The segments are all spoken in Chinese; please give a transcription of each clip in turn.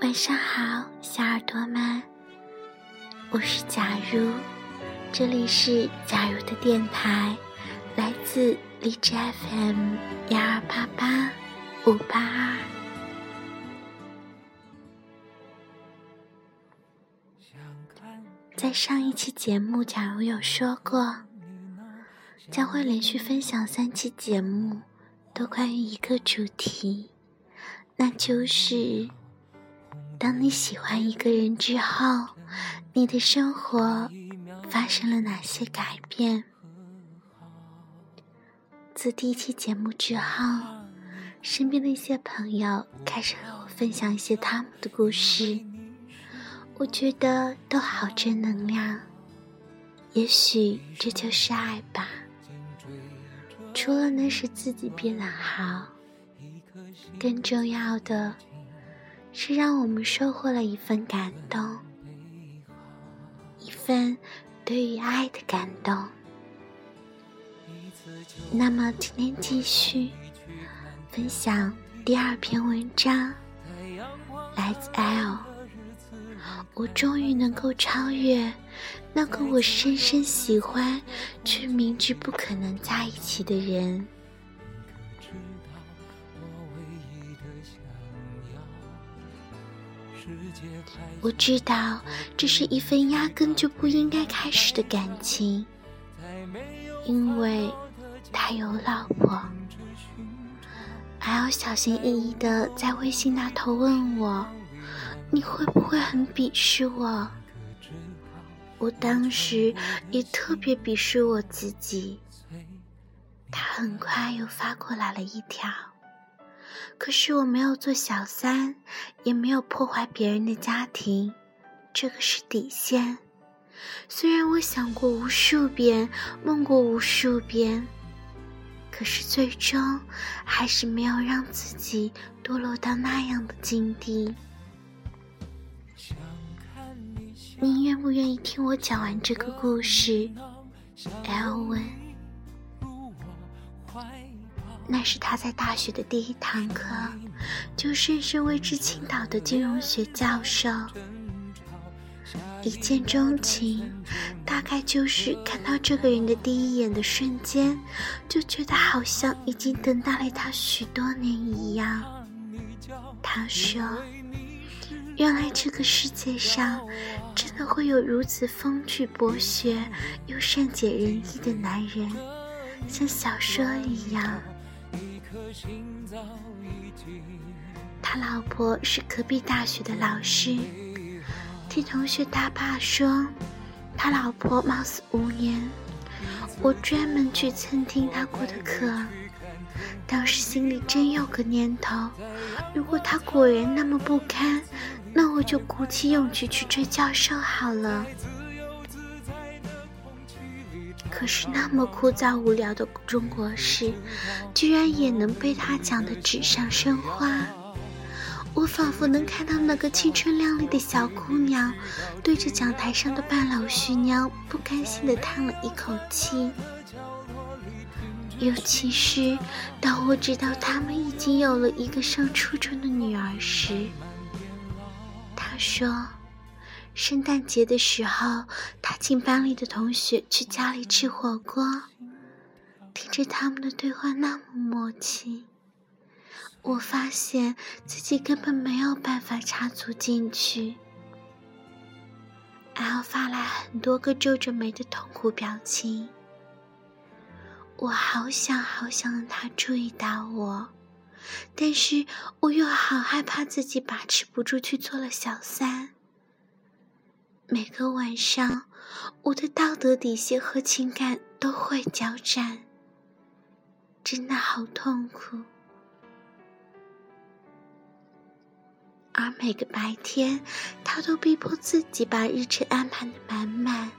晚上好，小耳朵们，我是假如，这里是假如的电台，来自荔枝 FM 幺二八八五八二。在上一期节目，假如有说过，将会连续分享三期节目，都关于一个主题，那就是。当你喜欢一个人之后，你的生活发生了哪些改变？自第一期节目之后，身边的一些朋友开始和我分享一些他们的故事，我觉得都好正能量。也许这就是爱吧。除了能使自己变得好，更重要的。是让我们收获了一份感动，一份对于爱的感动。那么今天继续分享第二篇文章，来自 L。我终于能够超越那个我深深喜欢却明知不可能在一起的人。我知道这是一份压根就不应该开始的感情，因为他有老婆。还要小心翼翼的在微信那头问我：“你会不会很鄙视我？”我当时也特别鄙视我自己。他很快又发过来了一条。可是我没有做小三，也没有破坏别人的家庭，这个是底线。虽然我想过无数遍，梦过无数遍，可是最终还是没有让自己堕落到那样的境地。你愿不愿意听我讲完这个故事？L 问。那是他在大学的第一堂课，就深深为之倾倒的金融学教授。一见钟情，大概就是看到这个人的第一眼的瞬间，就觉得好像已经等待了他许多年一样。他说：“原来这个世界上，真的会有如此风趣博学又善解人意的男人，像小说一样。”他老婆是隔壁大学的老师，听同学大爸说，他老婆貌似无言。我专门去蹭听他过的课，当时心里真有个念头：如果他果然那么不堪，那我就鼓起勇气去追教授好了。可是那么枯燥无聊的中国史，居然也能被他讲得纸上生花。我仿佛能看到那个青春靓丽的小姑娘，对着讲台上的半老徐娘，不甘心地叹了一口气。尤其是当我知道他们已经有了一个上初中的女儿时，他说。圣诞节的时候，他请班里的同学去家里吃火锅，听着他们的对话那么默契，我发现自己根本没有办法插足进去。L 发来很多个皱着眉的痛苦表情，我好想好想让他注意到我，但是我又好害怕自己把持不住去做了小三。每个晚上，我的道德底线和情感都会交战，真的好痛苦。而每个白天，他都逼迫自己把日程安排的满满，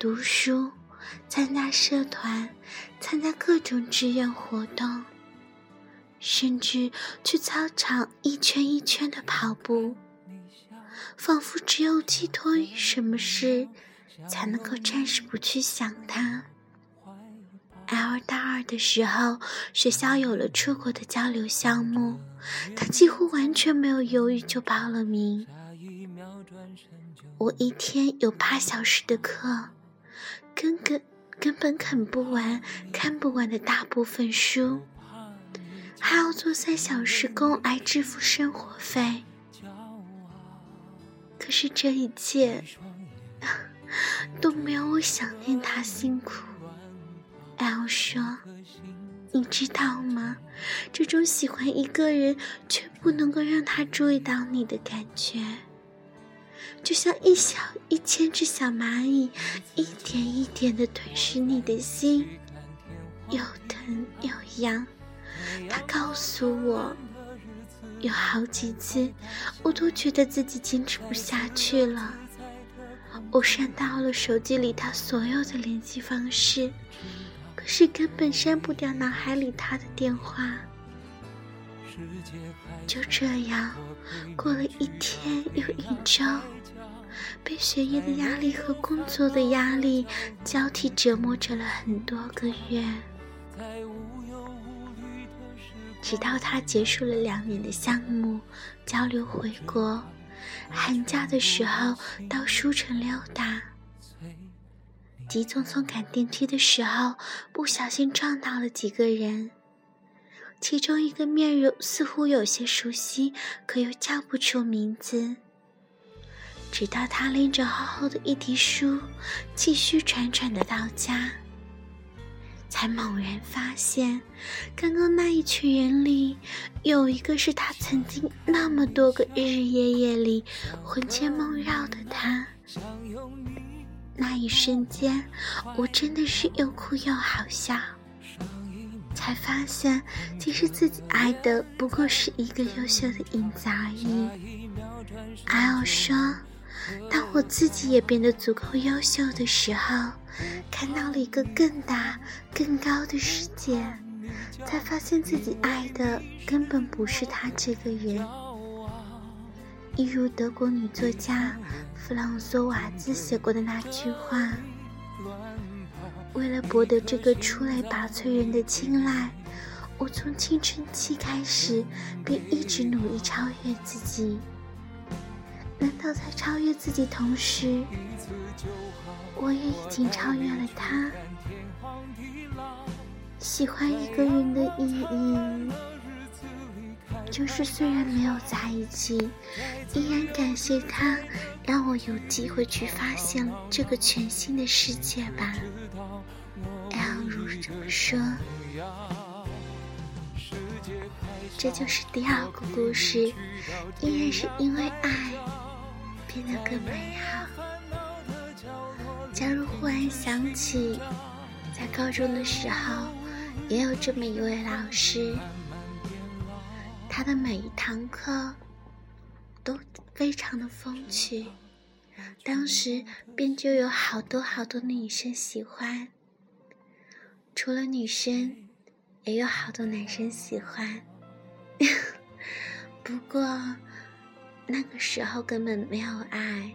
读书、参加社团、参加各种志愿活动，甚至去操场一圈一圈的跑步。仿佛只有寄托于什么事，才能够暂时不去想他。L 大二的时候，学校有了出国的交流项目，他几乎完全没有犹豫就报了名。我一天有八小时的课，根根根本啃不完、看不完的大部分书，还要做三小时工来支付生活费。是这一切都没有我想念他辛苦。L 说：“你知道吗？这种喜欢一个人却不能够让他注意到你的感觉，就像一小一千只小蚂蚁一点一点的吞噬你的心，又疼又痒。”他告诉我，有好几次，我都觉得自己坚持不下去了。我删掉了手机里他所有的联系方式。可是根本删不掉脑海里他的电话。就这样，过了一天又一周，被学业的压力和工作的压力交替折磨着了很多个月，直到他结束了两年的项目，交流回国，寒假的时候到书城溜达。急匆匆赶电梯的时候，不小心撞到了几个人，其中一个面容似乎有些熟悉，可又叫不出名字。直到他拎着厚厚的一叠书，气虚喘喘的到家，才猛然发现，刚刚那一群人里，有一个是他曾经那么多个日日夜夜里魂牵梦绕的他。那一瞬间，我真的是又哭又好笑，才发现其实自己爱的不过是一个优秀的影子而已。还有说，当我自己也变得足够优秀的时候，看到了一个更大、更高的世界，才发现自己爱的根本不是他这个人。一如德国女作家弗朗索瓦兹写过的那句话：“为了博得这个出类拔萃人的青睐，我从青春期开始便一直努力超越自己。难道在超越自己同时，我也已经超越了他？喜欢一个人的意义。”就是虽然没有在一起，依然感谢他，让我有机会去发现这个全新的世界吧。L 如这么说，这就是第二个故事，依然是因为爱变得更美好。假如忽然想起，在高中的时候，也有这么一位老师。他的每一堂课都非常的风趣，当时便就有好多好多的女生喜欢。除了女生，也有好多男生喜欢。不 过那个时候根本没有爱，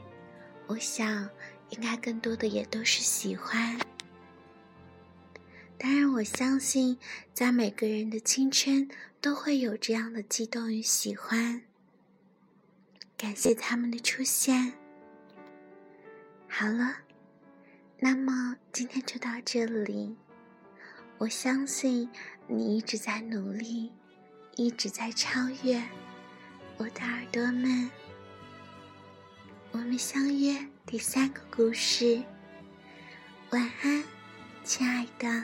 我想应该更多的也都是喜欢。当然，我相信，在每个人的青春都会有这样的激动与喜欢。感谢他们的出现。好了，那么今天就到这里。我相信你一直在努力，一直在超越，我的耳朵们。我们相约第三个故事。晚安，亲爱的。